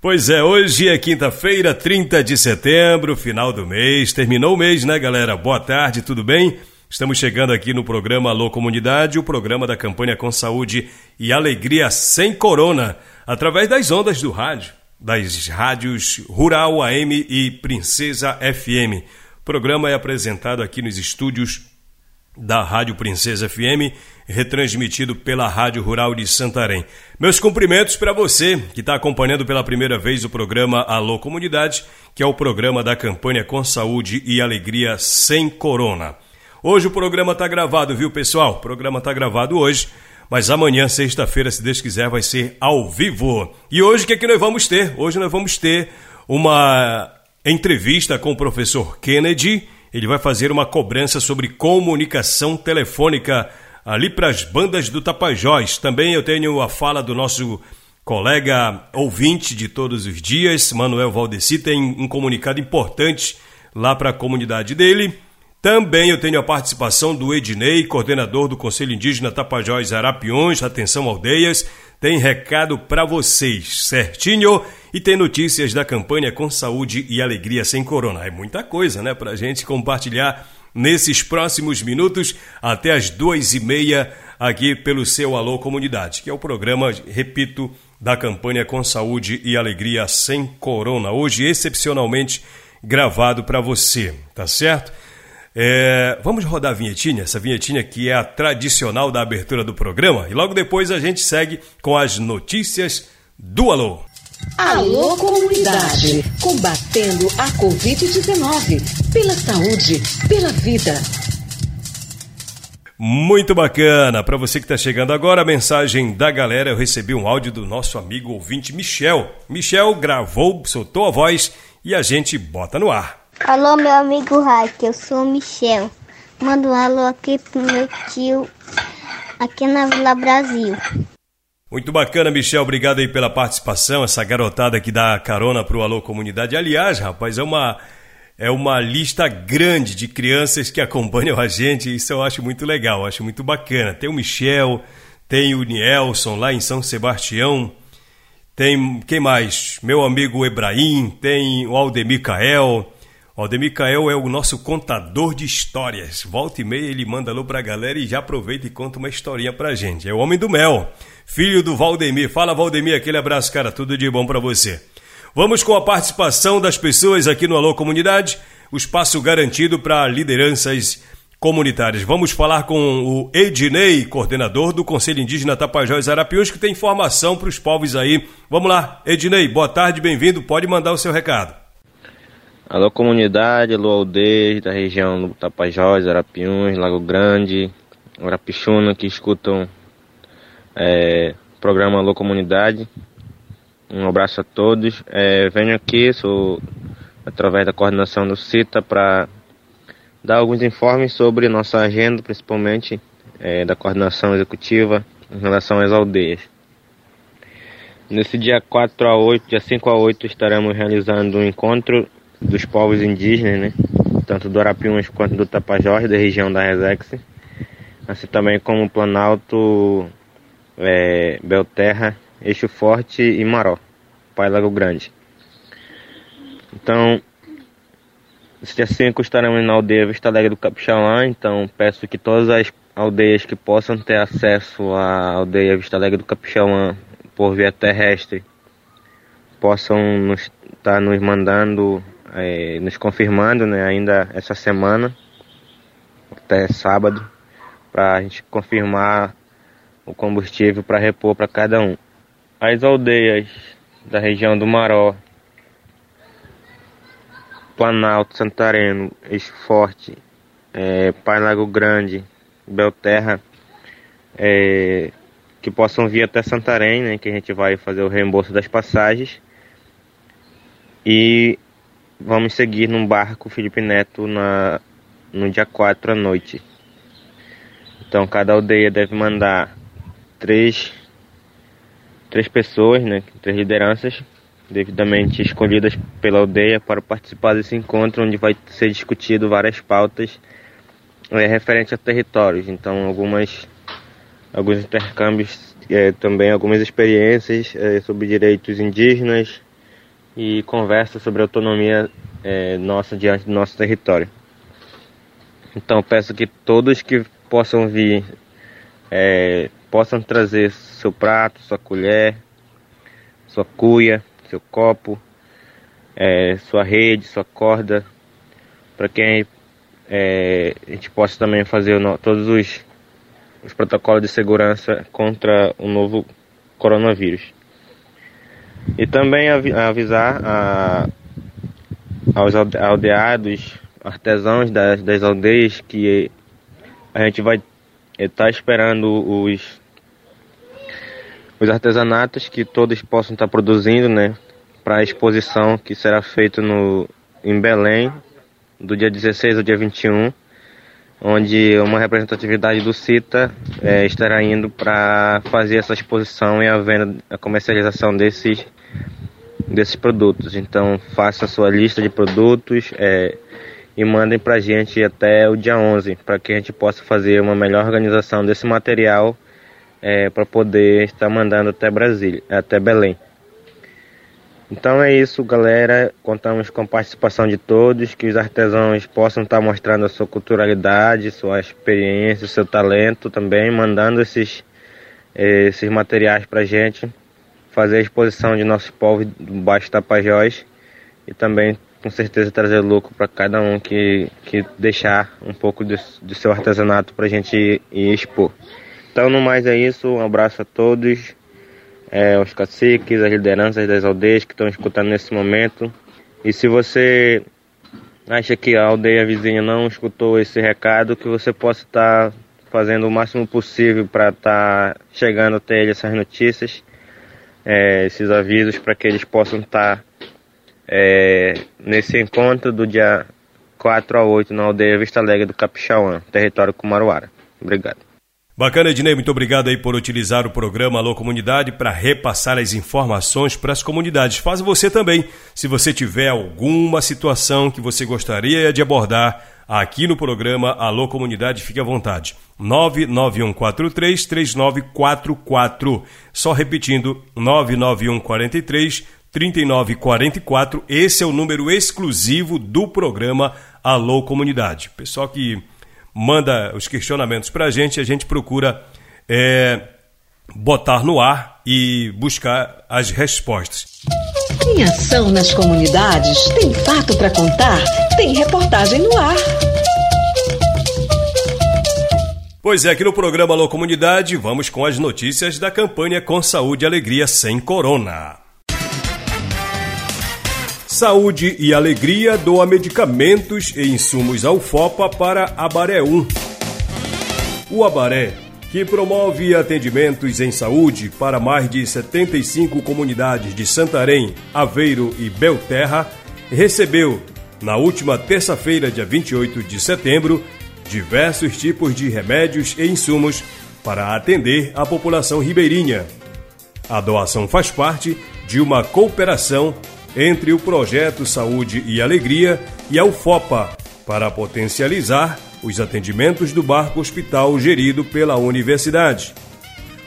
Pois é, hoje é quinta-feira, 30 de setembro, final do mês. Terminou o mês, né, galera? Boa tarde, tudo bem? Estamos chegando aqui no programa Alô Comunidade, o programa da campanha com saúde e alegria sem corona, através das ondas do rádio, das rádios Rural AM e Princesa FM. O programa é apresentado aqui nos estúdios da Rádio Princesa FM, retransmitido pela Rádio Rural de Santarém. Meus cumprimentos para você que está acompanhando pela primeira vez o programa Alô Comunidade, que é o programa da campanha Com Saúde e Alegria Sem Corona. Hoje o programa está gravado, viu pessoal? O programa está gravado hoje, mas amanhã, sexta-feira, se Deus quiser, vai ser ao vivo. E hoje o que, é que nós vamos ter? Hoje nós vamos ter uma entrevista com o professor Kennedy ele vai fazer uma cobrança sobre comunicação telefônica ali para as bandas do Tapajós. Também eu tenho a fala do nosso colega ouvinte de todos os dias, Manuel Valdeci, tem um comunicado importante lá para a comunidade dele. Também eu tenho a participação do Ednei, coordenador do Conselho Indígena Tapajós Arapiões, atenção aldeias, tem recado para vocês, certinho? E tem notícias da campanha com saúde e alegria sem corona. É muita coisa, né, para a gente compartilhar nesses próximos minutos até as duas e meia aqui pelo seu Alô Comunidade, que é o programa, repito, da campanha com saúde e alegria sem corona. Hoje, excepcionalmente gravado para você, tá certo? É, vamos rodar a vinhetinha, essa vinhetinha que é a tradicional da abertura do programa, e logo depois a gente segue com as notícias do Alô. Alô Comunidade, combatendo a Covid-19, pela saúde, pela vida. Muito bacana. Para você que está chegando agora, a mensagem da galera, eu recebi um áudio do nosso amigo ouvinte Michel. Michel gravou, soltou a voz e a gente bota no ar. Alô, meu amigo Raik, eu sou o Michel. Mando um alô aqui pro meu tio, aqui na Vila Brasil. Muito bacana, Michel. Obrigado aí pela participação. Essa garotada que dá carona pro Alô Comunidade. Aliás, rapaz, é uma, é uma lista grande de crianças que acompanham a gente. Isso eu acho muito legal, acho muito bacana. Tem o Michel, tem o Nielson lá em São Sebastião. Tem quem mais? Meu amigo Ebraim, tem o Aldemir Cael. O Aldemir Cael é o nosso contador de histórias. Volta e meia ele manda alô pra galera e já aproveita e conta uma historinha pra gente. É o Homem do Mel, filho do Valdemir. Fala, Valdemir, aquele abraço, cara. Tudo de bom para você. Vamos com a participação das pessoas aqui no Alô Comunidade, o espaço garantido para lideranças comunitárias. Vamos falar com o Ednei, coordenador do Conselho Indígena Tapajós Arapiuns, que tem informação para os povos aí. Vamos lá, Ednei, boa tarde, bem-vindo. Pode mandar o seu recado. Alô comunidade, alô aldeias da região do Tapajós, Arapiuns, Lago Grande, Arapixuna que escutam é, o programa Alô Comunidade. Um abraço a todos. É, venho aqui, sou através da coordenação do CITA para dar alguns informes sobre nossa agenda, principalmente é, da coordenação executiva em relação às aldeias. Nesse dia 4 a 8, dia 5 a 8, estaremos realizando um encontro dos povos indígenas, né? tanto do Arapiuns quanto do Tapajós, da região da Resex, assim também como Planalto, é, Belterra, Eixo Forte e Maró, Pai Lago Grande. Então, esse dia 5 estaremos na aldeia Vista Alegre do Capixalã, então peço que todas as aldeias que possam ter acesso à aldeia Vista Alegre do Capixalã por via terrestre possam nos estar tá nos mandando é, nos confirmando né, ainda essa semana, até sábado, para a gente confirmar o combustível para repor para cada um. As aldeias da região do Maró, Planalto, Santareno, Eixo Forte, é, Pai Lago Grande, Belterra, é, que possam vir até Santarém, né, que a gente vai fazer o reembolso das passagens. E vamos seguir num barco Felipe Neto na, no dia 4 à noite. Então cada aldeia deve mandar três, três pessoas, né, três lideranças devidamente escolhidas pela aldeia para participar desse encontro onde vai ser discutido várias pautas é, referente a territórios. Então algumas alguns intercâmbios, é, também algumas experiências é, sobre direitos indígenas, e conversa sobre a autonomia é, nossa diante do nosso território. Então peço que todos que possam vir é, possam trazer seu prato, sua colher, sua cuia, seu copo, é, sua rede, sua corda, para que é, a gente possa também fazer todos os, os protocolos de segurança contra o novo coronavírus. E também avisar a, aos aldeados, artesãos das, das aldeias que a gente vai estar tá esperando os, os artesanatos que todos possam estar tá produzindo, né? Para a exposição que será feita no, em Belém, do dia 16 ao dia 21, onde uma representatividade do CITA é, estará indo para fazer essa exposição e a venda, a comercialização desses desses produtos. Então faça a sua lista de produtos é, e mandem para a gente até o dia 11, para que a gente possa fazer uma melhor organização desse material é, para poder estar mandando até Brasília, até Belém. Então é isso, galera. Contamos com a participação de todos, que os artesãos possam estar mostrando a sua culturalidade, sua experiência, seu talento também, mandando esses, esses materiais para a gente fazer a exposição de nosso povo do Baixo Tapajós e também com certeza trazer lucro para cada um que, que deixar um pouco do, do seu artesanato para a gente ir, ir, expor. Então, no mais é isso, um abraço a todos, é, os caciques, as lideranças das aldeias que estão escutando nesse momento. E se você acha que a aldeia vizinha não escutou esse recado, que você possa estar fazendo o máximo possível para estar chegando até ele essas notícias é, esses avisos para que eles possam estar tá, é, nesse encontro do dia 4 a 8 na aldeia Vista Alegre do Capixauã, território Cumaruara. Obrigado. Bacana, Ednei, muito obrigado aí por utilizar o programa Alô Comunidade para repassar as informações para as comunidades. Faz você também. Se você tiver alguma situação que você gostaria de abordar aqui no programa Alô Comunidade, fique à vontade. 99143 3944. Só repetindo, 99143 3944. Esse é o número exclusivo do programa Alô Comunidade. Pessoal que manda os questionamentos para a gente, a gente procura é, botar no ar e buscar as respostas. Em ação nas comunidades, tem fato para contar, tem reportagem no ar. Pois é, aqui no programa Alô Comunidade, vamos com as notícias da campanha Com Saúde e Alegria Sem Corona. Saúde e Alegria doa medicamentos e insumos ao FOPA para Abaré 1. O Abaré, que promove atendimentos em saúde para mais de 75 comunidades de Santarém, Aveiro e Belterra, recebeu, na última terça-feira, dia 28 de setembro, diversos tipos de remédios e insumos para atender a população ribeirinha. A doação faz parte de uma cooperação entre o Projeto Saúde e Alegria e a UFOPA para potencializar os atendimentos do barco hospital gerido pela universidade.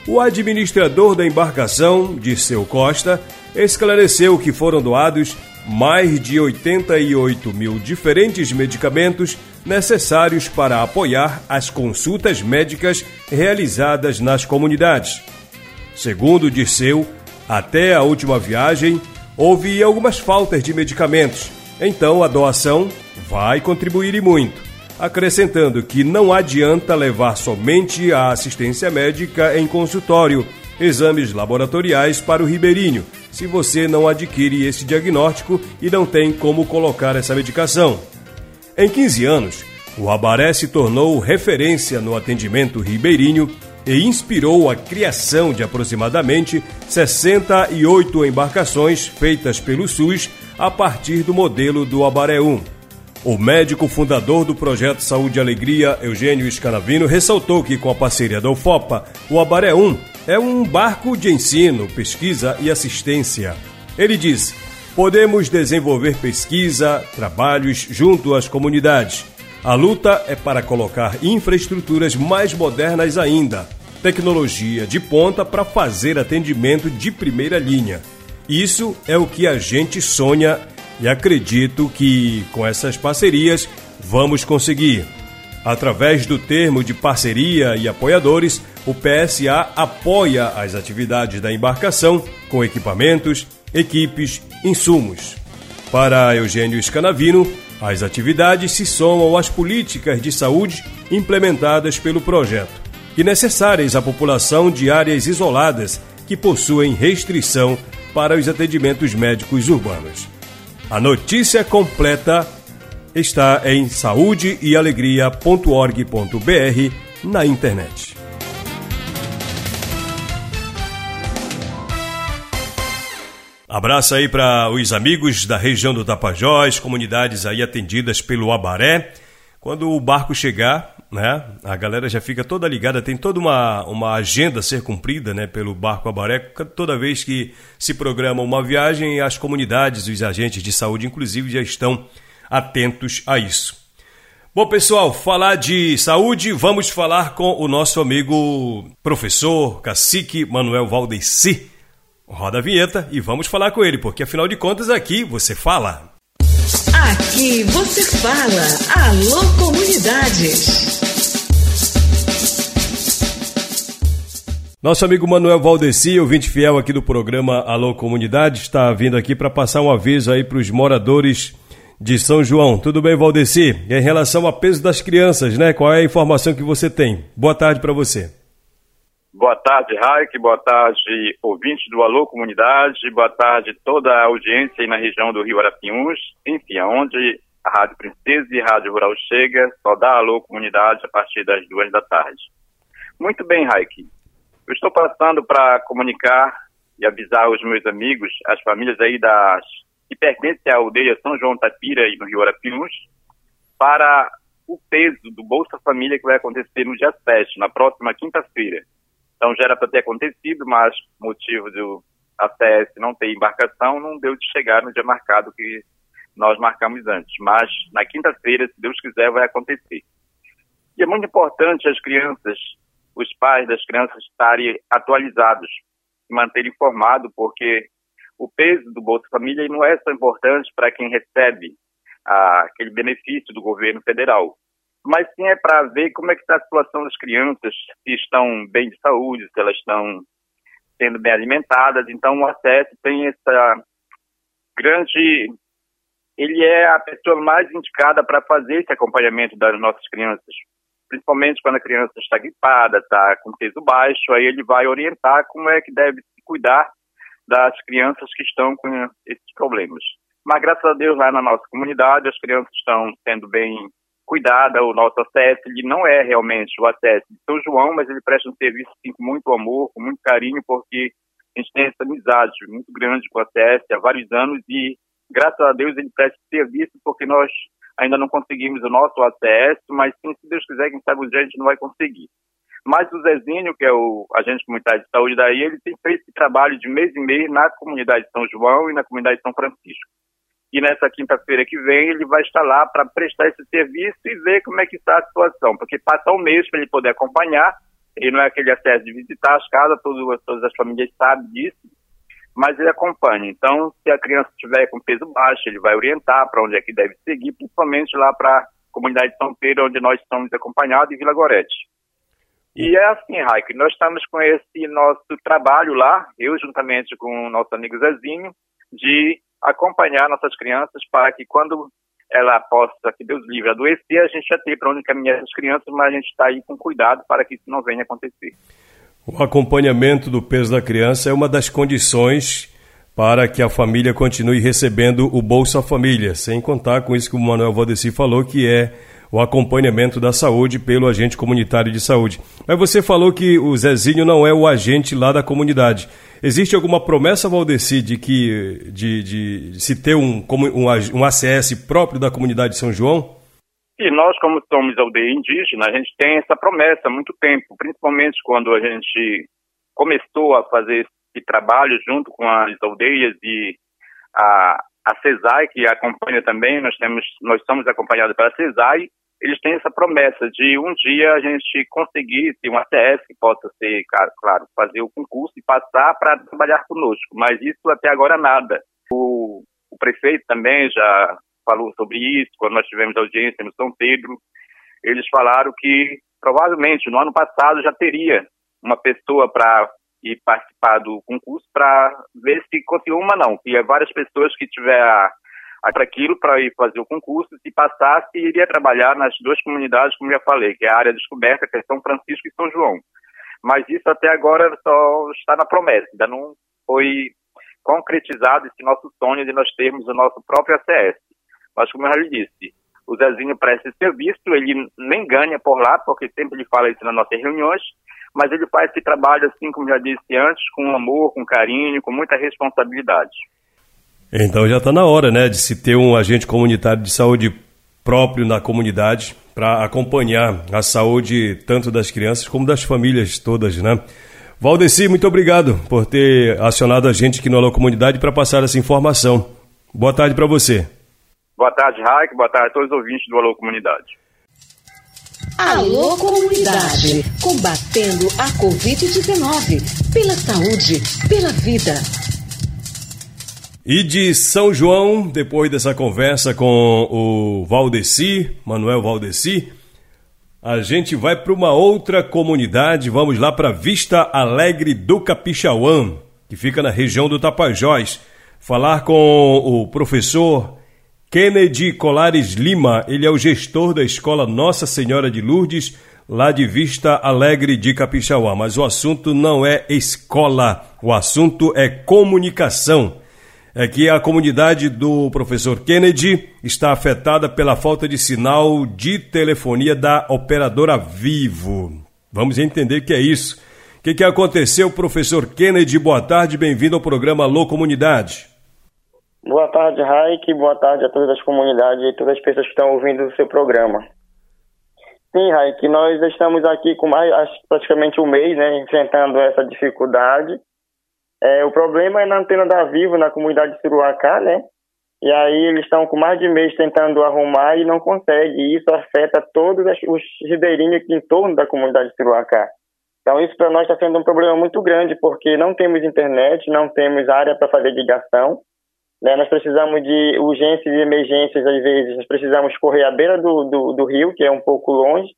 O administrador da embarcação, Dirceu Costa, esclareceu que foram doados mais de 88 mil diferentes medicamentos necessários para apoiar as consultas médicas realizadas nas comunidades. Segundo Dirceu, até a última viagem houve algumas faltas de medicamentos, então a doação vai contribuir e muito, acrescentando que não adianta levar somente a assistência médica em consultório, exames laboratoriais para o ribeirinho, se você não adquire esse diagnóstico e não tem como colocar essa medicação. Em 15 anos, o Abaré se tornou referência no atendimento ribeirinho e inspirou a criação de aproximadamente 68 embarcações feitas pelo SUS a partir do modelo do Abaré 1. O médico fundador do projeto Saúde e Alegria, Eugênio Scanavino, ressaltou que, com a parceria da UFOPA, o Abaré 1 é um barco de ensino, pesquisa e assistência. Ele diz: podemos desenvolver pesquisa, trabalhos junto às comunidades a luta é para colocar infraestruturas mais modernas ainda, tecnologia de ponta para fazer atendimento de primeira linha. Isso é o que a gente sonha e acredito que com essas parcerias vamos conseguir. Através do termo de parceria e apoiadores, o PSA apoia as atividades da embarcação com equipamentos, equipes, insumos. Para Eugênio Scanavino, as atividades se somam às políticas de saúde implementadas pelo projeto e necessárias à população de áreas isoladas que possuem restrição para os atendimentos médicos urbanos. A notícia completa está em saudeealegria.org.br na internet. Abraço aí para os amigos da região do Tapajós, comunidades aí atendidas pelo Abaré. Quando o barco chegar, né, a galera já fica toda ligada, tem toda uma, uma agenda a ser cumprida né, pelo barco Abaré. Toda vez que se programa uma viagem, as comunidades, os agentes de saúde, inclusive, já estão atentos a isso. Bom, pessoal, falar de saúde, vamos falar com o nosso amigo professor, cacique Manuel Valdeci Roda a vinheta e vamos falar com ele, porque afinal de contas aqui você fala. Aqui você fala. Alô Comunidades. Nosso amigo Manuel Valdeci, ouvinte fiel aqui do programa Alô Comunidade, está vindo aqui para passar um aviso aí para os moradores de São João. Tudo bem, Valdeci? Em relação ao peso das crianças, né? Qual é a informação que você tem? Boa tarde para você. Boa tarde, Raik. Boa tarde, ouvintes do Alô Comunidade. Boa tarde, toda a audiência aí na região do Rio Arapiuns. Enfim, aonde a Rádio Princesa e a Rádio Rural chega, só dá Alô Comunidade a partir das duas da tarde. Muito bem, Raik. Eu estou passando para comunicar e avisar os meus amigos, as famílias aí das que pertencem à aldeia São João Tapira e no Rio Arapiuns, para o peso do Bolsa Família que vai acontecer no dia 7, na próxima quinta-feira. Então já era para ter acontecido, mas motivo do ACS não ter embarcação, não deu de chegar no dia marcado que nós marcamos antes. Mas na quinta-feira, se Deus quiser, vai acontecer. E é muito importante as crianças, os pais das crianças estarem atualizados, se manterem informados, porque o peso do Bolsa Família não é só importante para quem recebe ah, aquele benefício do governo federal, mas sim é para ver como é que está a situação das crianças, se estão bem de saúde, se elas estão sendo bem alimentadas. Então, o acesso tem essa grande. Ele é a pessoa mais indicada para fazer esse acompanhamento das nossas crianças, principalmente quando a criança está gripada, está com peso baixo, aí ele vai orientar como é que deve se cuidar das crianças que estão com esses problemas. Mas graças a Deus lá na nossa comunidade as crianças estão sendo bem cuidada, o nosso acesso, ele não é realmente o acesso de São João, mas ele presta um serviço assim, com muito amor, com muito carinho, porque a gente tem essa amizade muito grande com o acesso há vários anos e, graças a Deus, ele presta serviço porque nós ainda não conseguimos o nosso acesso, mas sim, se Deus quiser, quem sabe um dia a gente não vai conseguir. Mas o Zezinho, que é o agente comunitário de saúde daí, ele tem feito esse trabalho de mês em mês na comunidade de São João e na comunidade de São Francisco. E nessa quinta-feira que vem ele vai estar lá para prestar esse serviço e ver como é que está a situação, porque passa um mês para ele poder acompanhar, ele não é aquele acesso de visitar as casas, todas as famílias sabem disso, mas ele acompanha. Então, se a criança estiver com peso baixo, ele vai orientar para onde é que deve seguir, principalmente lá para a comunidade de São Pedro, onde nós estamos acompanhados, e Vila Gorete. E é assim, Raik, nós estamos com esse nosso trabalho lá, eu juntamente com o nosso amigo Zezinho, de acompanhar nossas crianças para que quando ela possa, que Deus livre, adoecer, a gente já tem para onde encaminhar essas crianças, mas a gente está aí com cuidado para que isso não venha acontecer. O acompanhamento do peso da criança é uma das condições para que a família continue recebendo o Bolsa Família, sem contar com isso que o Manuel Valdeci falou, que é o acompanhamento da saúde pelo agente comunitário de saúde. Mas você falou que o Zezinho não é o agente lá da comunidade. Existe alguma promessa, Valdeci, de que de, de se ter um, um, um ACS próprio da comunidade de São João? E nós, como somos aldeia indígena, a gente tem essa promessa há muito tempo, principalmente quando a gente começou a fazer esse trabalho junto com as aldeias e a, a CESAI, que acompanha também, nós temos, nós somos acompanhados pela CESAI, eles têm essa promessa de um dia a gente conseguir ter um ATS que possa ser, claro, fazer o concurso e passar para trabalhar conosco, mas isso até agora nada. O, o prefeito também já falou sobre isso, quando nós tivemos audiência no São Pedro, eles falaram que provavelmente no ano passado já teria uma pessoa para ir participar do concurso para ver se conseguiu uma não, que é várias pessoas que tiver para aquilo para ir fazer o concurso, se passasse, iria trabalhar nas duas comunidades, como já falei, que é a área descoberta, que é São Francisco e São João. Mas isso até agora só está na promessa, ainda não foi concretizado esse nosso sonho de nós termos o nosso próprio ACS. Mas como eu já lhe disse, o Zezinho presta serviço, ele nem ganha por lá, porque sempre ele fala isso nas nossas reuniões, mas ele faz esse trabalho, assim como já disse antes, com amor, com carinho, com muita responsabilidade. Então já está na hora, né, de se ter um agente comunitário de saúde próprio na comunidade para acompanhar a saúde tanto das crianças como das famílias todas, né? Valdeci, muito obrigado por ter acionado a gente aqui no Alô Comunidade para passar essa informação. Boa tarde para você. Boa tarde, Raik. Boa tarde a todos os ouvintes do Alô Comunidade. Alô Comunidade, combatendo a Covid-19, pela saúde, pela vida. E de São João, depois dessa conversa com o Valdeci, Manuel Valdeci, a gente vai para uma outra comunidade, vamos lá para Vista Alegre do Capixauã, que fica na região do Tapajós, falar com o professor Kennedy Colares Lima, ele é o gestor da escola Nossa Senhora de Lourdes, lá de Vista Alegre de Capixauá. Mas o assunto não é escola, o assunto é comunicação é que a comunidade do professor Kennedy está afetada pela falta de sinal de telefonia da operadora Vivo. Vamos entender o que é isso. O que, que aconteceu, professor Kennedy? Boa tarde, bem-vindo ao programa Alô Comunidade. Boa tarde, Raik. Boa tarde a todas as comunidades e todas as pessoas que estão ouvindo o seu programa. Sim, Raik, nós estamos aqui com mais praticamente um mês, né, enfrentando essa dificuldade é, o problema é na antena da Vivo, na comunidade de Suruacá, né? E aí eles estão com mais de mês tentando arrumar e não conseguem. E isso afeta todos os ribeirinhos em torno da comunidade de Suruacá. Então isso para nós está sendo um problema muito grande, porque não temos internet, não temos área para fazer ligação. Né? Nós precisamos de urgências e emergências, às vezes, nós precisamos correr à beira do, do, do rio, que é um pouco longe,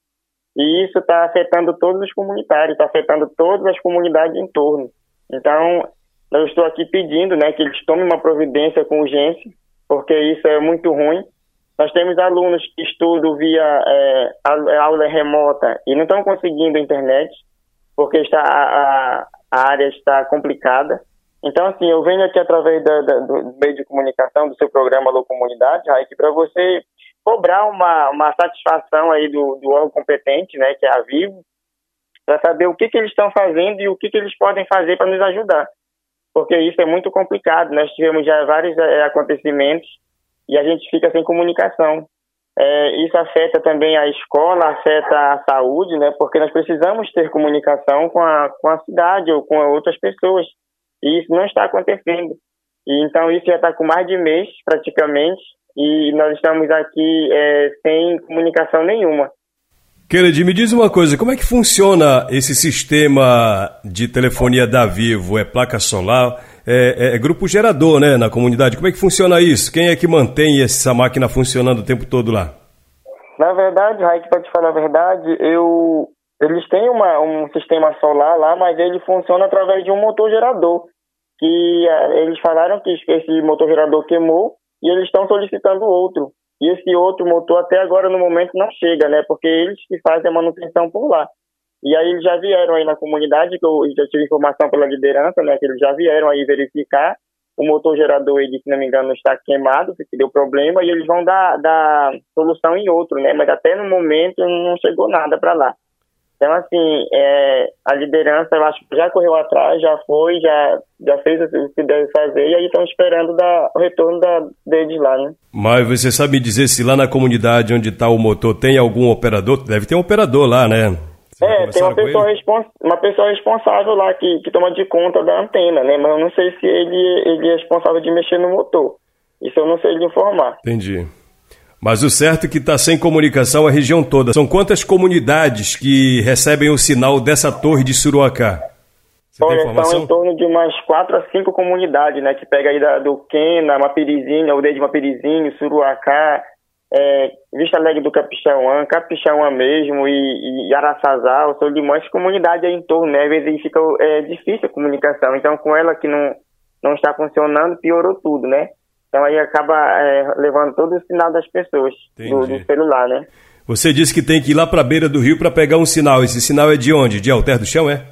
e isso está afetando todos os comunitários, está afetando todas as comunidades em torno. Então, eu estou aqui pedindo né, que eles tomem uma providência com urgência, porque isso é muito ruim. Nós temos alunos que estudam via é, aula remota e não estão conseguindo internet, porque está, a, a área está complicada. Então, assim, eu venho aqui através da, da, do meio de comunicação do seu programa Alô Comunidade, Raik, para você cobrar uma, uma satisfação aí do, do órgão competente, né, que é a Vivo, para saber o que, que eles estão fazendo e o que, que eles podem fazer para nos ajudar. Porque isso é muito complicado. Nós tivemos já vários é, acontecimentos e a gente fica sem comunicação. É, isso afeta também a escola, afeta a saúde, né? Porque nós precisamos ter comunicação com a, com a cidade ou com outras pessoas. E isso não está acontecendo. E então isso já está com mais de mês, praticamente, e nós estamos aqui é, sem comunicação nenhuma. Kennedy, me diz uma coisa, como é que funciona esse sistema de telefonia da Vivo? É placa solar? É, é, é, grupo gerador, né, na comunidade? Como é que funciona isso? Quem é que mantém essa máquina funcionando o tempo todo lá? Na verdade, Raik, para te falar a verdade, eu eles têm uma, um sistema solar lá, mas ele funciona através de um motor gerador. Que é, eles falaram que esse motor gerador queimou e eles estão solicitando outro. E esse outro motor até agora no momento não chega, né? Porque eles que fazem a manutenção por lá. E aí eles já vieram aí na comunidade, que eu já tive informação pela liderança, né? Que eles já vieram aí verificar. O motor gerador, ele, se não me engano, está queimado, porque deu problema, e eles vão dar, dar solução em outro, né? Mas até no momento não chegou nada para lá. Então, assim, é, a liderança, eu acho que já correu atrás, já foi, já, já fez o que deve fazer, e aí estão esperando dar, o retorno da, deles lá, né? Mas você sabe dizer se lá na comunidade onde está o motor tem algum operador? Deve ter um operador lá, né? É, tem uma pessoa, uma pessoa responsável lá que, que toma de conta da antena, né? Mas eu não sei se ele, ele é responsável de mexer no motor. Isso eu não sei lhe informar. Entendi. Mas o certo é que está sem comunicação a região toda. São quantas comunidades que recebem o sinal dessa torre de Suruacá? Você Olha, são em torno de umas quatro a cinco comunidades, né? Que pega aí da, do Quena, Mapirizinho, aldeia de Mapirizinho, Suruacá, é, Vista Alegre do Capixauã, Capixauã mesmo e, e Araçazal, são de muitas comunidades aí em torno, né? Às vezes fica é, difícil a comunicação. Então, com ela que não, não está funcionando, piorou tudo, né? Então aí acaba é, levando todo o sinal das pessoas do, do, celular, né? Você disse que tem que ir lá para a beira do rio para pegar um sinal. Esse sinal é de onde? De Alter do Chão, é?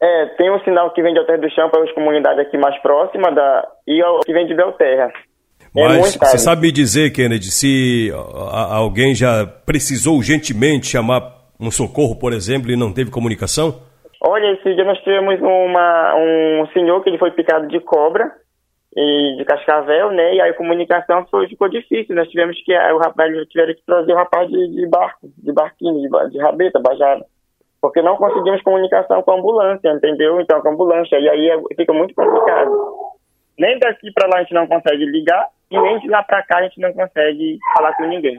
É, tem um sinal que vem de Alter do Chão para as comunidades aqui mais próximas da, e o que vem de Belterra. É Mas você sabe me dizer, Kennedy, se alguém já precisou urgentemente chamar um socorro, por exemplo, e não teve comunicação? Olha, esse dia nós tivemos uma, um senhor que ele foi picado de cobra e de Cascavel, né? E aí a comunicação foi, ficou difícil. Nós tivemos que o rapaz tiveram que trazer o rapaz de, de barco, de barquinho, de, de rabeta, bajada. Porque não conseguimos comunicação com a ambulância, entendeu? Então com a ambulância. E aí é, fica muito complicado. Nem daqui para lá a gente não consegue ligar e nem de lá para cá a gente não consegue falar com ninguém.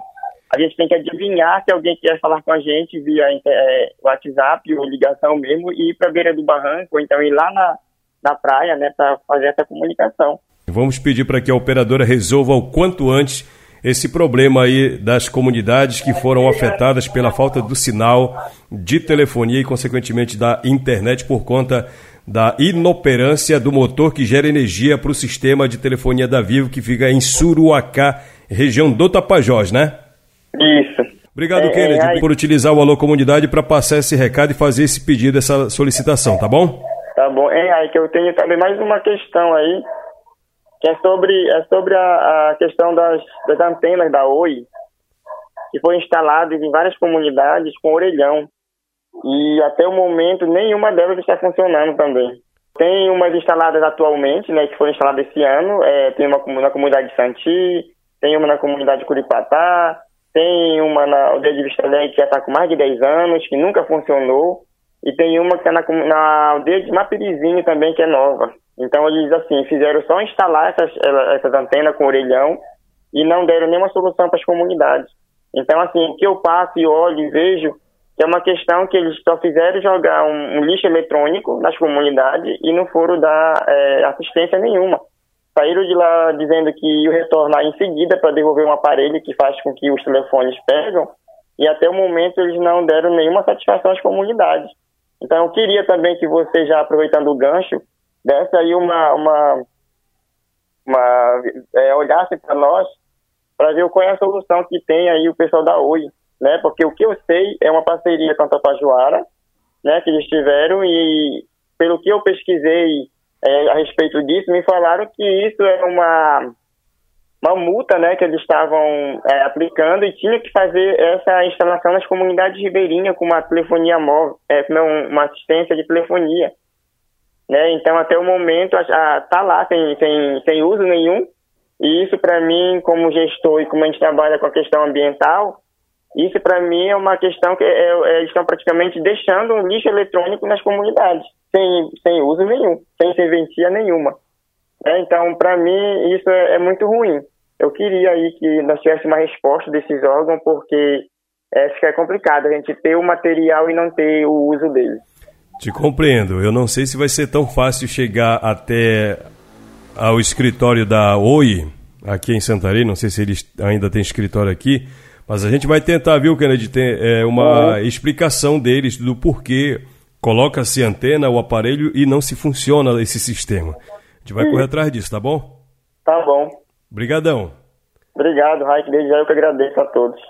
A gente tem que adivinhar se alguém quer falar com a gente via é, WhatsApp ou ligação mesmo e ir para a beira do barranco, ou então ir lá na, na praia, né, para fazer essa comunicação. Vamos pedir para que a operadora resolva o quanto antes esse problema aí das comunidades que foram afetadas pela falta do sinal de telefonia e, consequentemente, da internet por conta da inoperância do motor que gera energia para o sistema de telefonia da Vivo que fica em Suruacá, região do Tapajós, né? Isso. Obrigado, é, Kennedy, é, por utilizar o Alô Comunidade para passar esse recado e fazer esse pedido, essa solicitação, tá bom? Tá bom. É aí que eu tenho também mais uma questão aí, que é sobre, é sobre a, a questão das, das antenas da Oi, que foram instaladas em várias comunidades com orelhão. E até o momento nenhuma delas está funcionando também. Tem umas instaladas atualmente, né, que foram instaladas esse ano. É, tem uma na comunidade de Santi, tem uma na comunidade de Curipatá, tem uma na aldeia de Vista Alegre que já está com mais de 10 anos, que nunca funcionou. E tem uma que é na, na aldeia de Mapirizinho também, que é nova. Então eles, assim, fizeram só instalar essas, essas antenas com orelhão e não deram nenhuma solução para as comunidades. Então, assim, o que eu passo e olho e vejo que é uma questão que eles só fizeram jogar um, um lixo eletrônico nas comunidades e não foram dar é, assistência nenhuma. Saíram de lá dizendo que iam retornar em seguida para devolver um aparelho que faz com que os telefones pegam e até o momento eles não deram nenhuma satisfação às comunidades. Então eu queria também que você, já aproveitando o gancho, desse aí uma, uma, uma é, olhasse para nós para ver qual é a solução que tem aí o pessoal da Oi, né? Porque o que eu sei é uma parceria com a Tapajoara, né? Que eles tiveram e pelo que eu pesquisei é, a respeito disso, me falaram que isso é uma uma multa né, que eles estavam é, aplicando e tinha que fazer essa instalação nas comunidades ribeirinhas com uma telefonia móvel, é, uma assistência de telefonia. Né? Então, até o momento, está lá sem, sem, sem uso nenhum. E isso, para mim, como gestor e como a gente trabalha com a questão ambiental, isso, para mim, é uma questão que é, é, eles estão praticamente deixando um lixo eletrônico nas comunidades, sem, sem uso nenhum, sem serventia nenhuma. É, então, para mim, isso é, é muito ruim eu queria aí que nós tivéssemos uma resposta desses órgãos, porque é, fica complicado a gente ter o material e não ter o uso dele. Te compreendo. Eu não sei se vai ser tão fácil chegar até ao escritório da Oi, aqui em Santarém. Não sei se eles ainda têm escritório aqui. Mas a gente vai tentar, viu, Kennedy, ter é, uma uhum. explicação deles do porquê coloca-se antena, o aparelho e não se funciona esse sistema. A gente vai correr atrás disso, tá bom? Tá bom. Obrigadão. Obrigado, Raik. Desde já eu que agradeço a todos.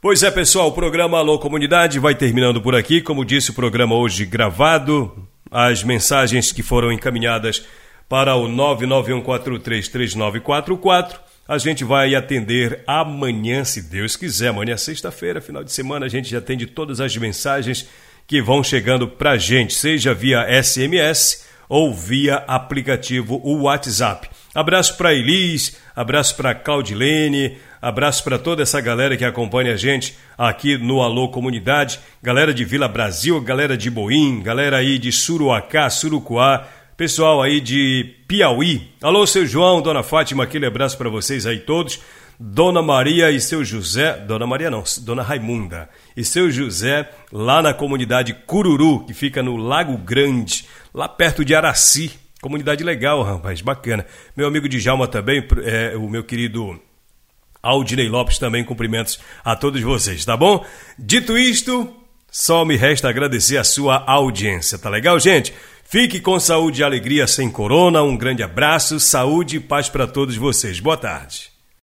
Pois é, pessoal, o programa Alô Comunidade vai terminando por aqui. Como disse, o programa hoje gravado. As mensagens que foram encaminhadas para o 991433944. A gente vai atender amanhã, se Deus quiser. Amanhã, sexta-feira, final de semana, a gente já atende todas as mensagens que vão chegando para a gente, seja via SMS ou via aplicativo o WhatsApp. Abraço para Elis, abraço para Claudilene, abraço para toda essa galera que acompanha a gente aqui no Alô Comunidade, galera de Vila Brasil, galera de Boim, galera aí de Suruacá, Surucuá, pessoal aí de Piauí. Alô, seu João, dona Fátima, aquele abraço para vocês aí todos. Dona Maria e seu José, Dona Maria não, Dona Raimunda e seu José lá na comunidade Cururu, que fica no Lago Grande, lá perto de Araci. Comunidade legal, rapaz, bacana. Meu amigo Djalma também, é, o meu querido Aldinei Lopes também, cumprimentos a todos vocês, tá bom? Dito isto, só me resta agradecer a sua audiência, tá legal, gente? Fique com saúde e alegria sem corona. Um grande abraço, saúde e paz para todos vocês. Boa tarde.